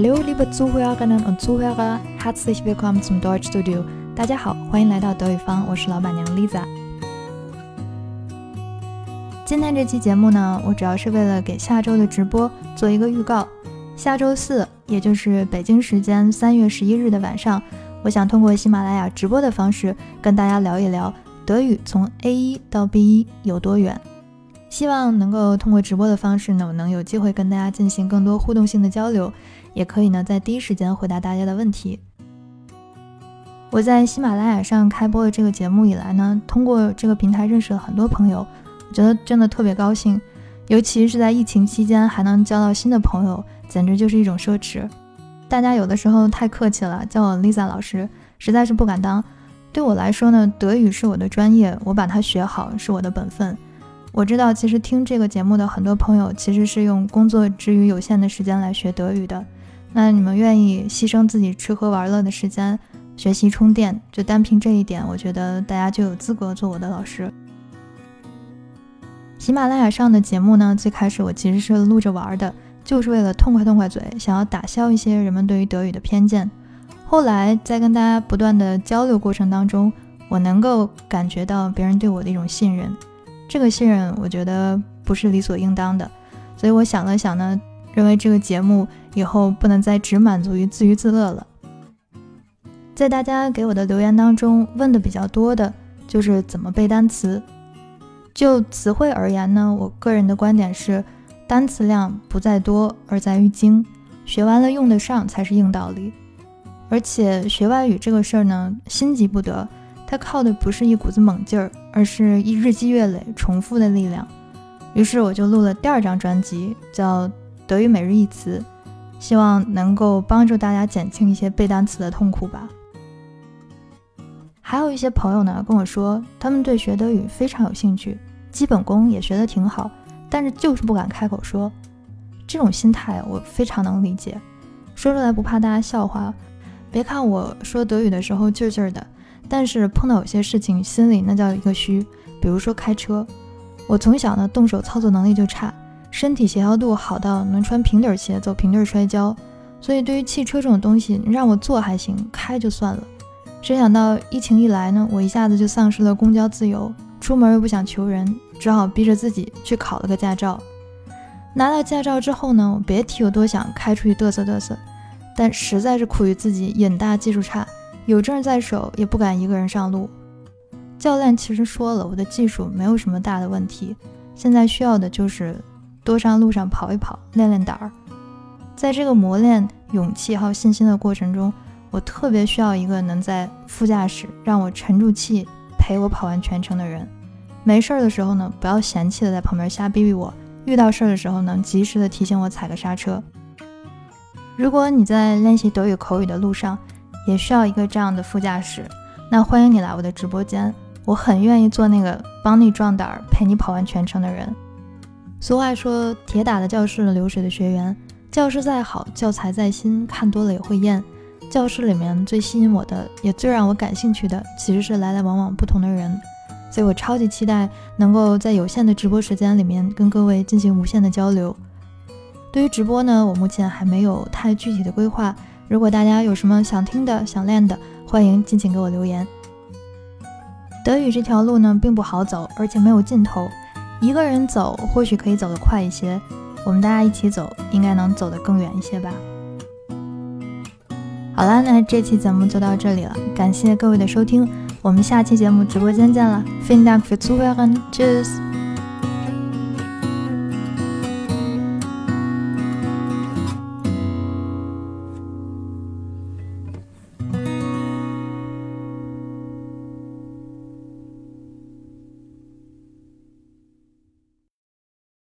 Hallo, liebe Zuhörerinnen und Zuhörer, herzlich willkommen zum Deutschstudio。大家好，欢迎来到德语坊，我是老板娘 Lisa。今天这期节目呢，我主要是为了给下周的直播做一个预告。下周四，也就是北京时间三月十一日的晚上，我想通过喜马拉雅直播的方式跟大家聊一聊德语从 A 一到 B 一有多远。希望能够通过直播的方式呢，我能有机会跟大家进行更多互动性的交流，也可以呢在第一时间回答大家的问题。我在喜马拉雅上开播的这个节目以来呢，通过这个平台认识了很多朋友，我觉得真的特别高兴，尤其是在疫情期间还能交到新的朋友，简直就是一种奢侈。大家有的时候太客气了，叫我 Lisa 老师，实在是不敢当。对我来说呢，德语是我的专业，我把它学好是我的本分。我知道，其实听这个节目的很多朋友其实是用工作之余有限的时间来学德语的。那你们愿意牺牲自己吃喝玩乐的时间学习充电，就单凭这一点，我觉得大家就有资格做我的老师。喜马拉雅上的节目呢，最开始我其实是录着玩的，就是为了痛快痛快嘴，想要打消一些人们对于德语的偏见。后来在跟大家不断的交流过程当中，我能够感觉到别人对我的一种信任。这个信任，我觉得不是理所应当的，所以我想了想呢，认为这个节目以后不能再只满足于自娱自乐了。在大家给我的留言当中，问的比较多的就是怎么背单词。就词汇而言呢，我个人的观点是，单词量不在多，而在于精，学完了用得上才是硬道理。而且学外语这个事儿呢，心急不得。它靠的不是一股子猛劲儿，而是一日积月累重复的力量。于是我就录了第二张专辑，叫《德语每日一词》，希望能够帮助大家减轻一些背单词的痛苦吧。还有一些朋友呢跟我说，他们对学德语非常有兴趣，基本功也学得挺好，但是就是不敢开口说。这种心态我非常能理解，说出来不怕大家笑话。别看我说德语的时候劲劲的。但是碰到有些事情，心里那叫一个虚。比如说开车，我从小呢动手操作能力就差，身体协调度好到能穿平底鞋走平地摔跤。所以对于汽车这种东西，你让我坐还行，开就算了。谁想到疫情一来呢，我一下子就丧失了公交自由，出门又不想求人，只好逼着自己去考了个驾照。拿到驾照之后呢，我别提有多想开出去嘚瑟嘚瑟，但实在是苦于自己眼大技术差。有证在手，也不敢一个人上路。教练其实说了，我的技术没有什么大的问题，现在需要的就是多上路上跑一跑，练练胆儿。在这个磨练勇气还有信心的过程中，我特别需要一个能在副驾驶让我沉住气，陪我跑完全程的人。没事儿的时候呢，不要嫌弃的在旁边瞎逼逼我；遇到事儿的时候呢，及时的提醒我踩个刹车。如果你在练习德语口语的路上，也需要一个这样的副驾驶，那欢迎你来我的直播间，我很愿意做那个帮你壮胆、陪你跑完全程的人。俗话说，铁打的教室，流水的学员。教室再好，教材再新，看多了也会厌。教室里面最吸引我的，也最让我感兴趣的，其实是来来往往不同的人。所以我超级期待能够在有限的直播时间里面跟各位进行无限的交流。对于直播呢，我目前还没有太具体的规划。如果大家有什么想听的、想练的，欢迎尽情给我留言。德语这条路呢，并不好走，而且没有尽头。一个人走或许可以走得快一些，我们大家一起走，应该能走得更远一些吧。好了，那这期节目就到这里了，感谢各位的收听，我们下期节目直播间见了。Vielen Dank fürs Zuhören, Tschüss。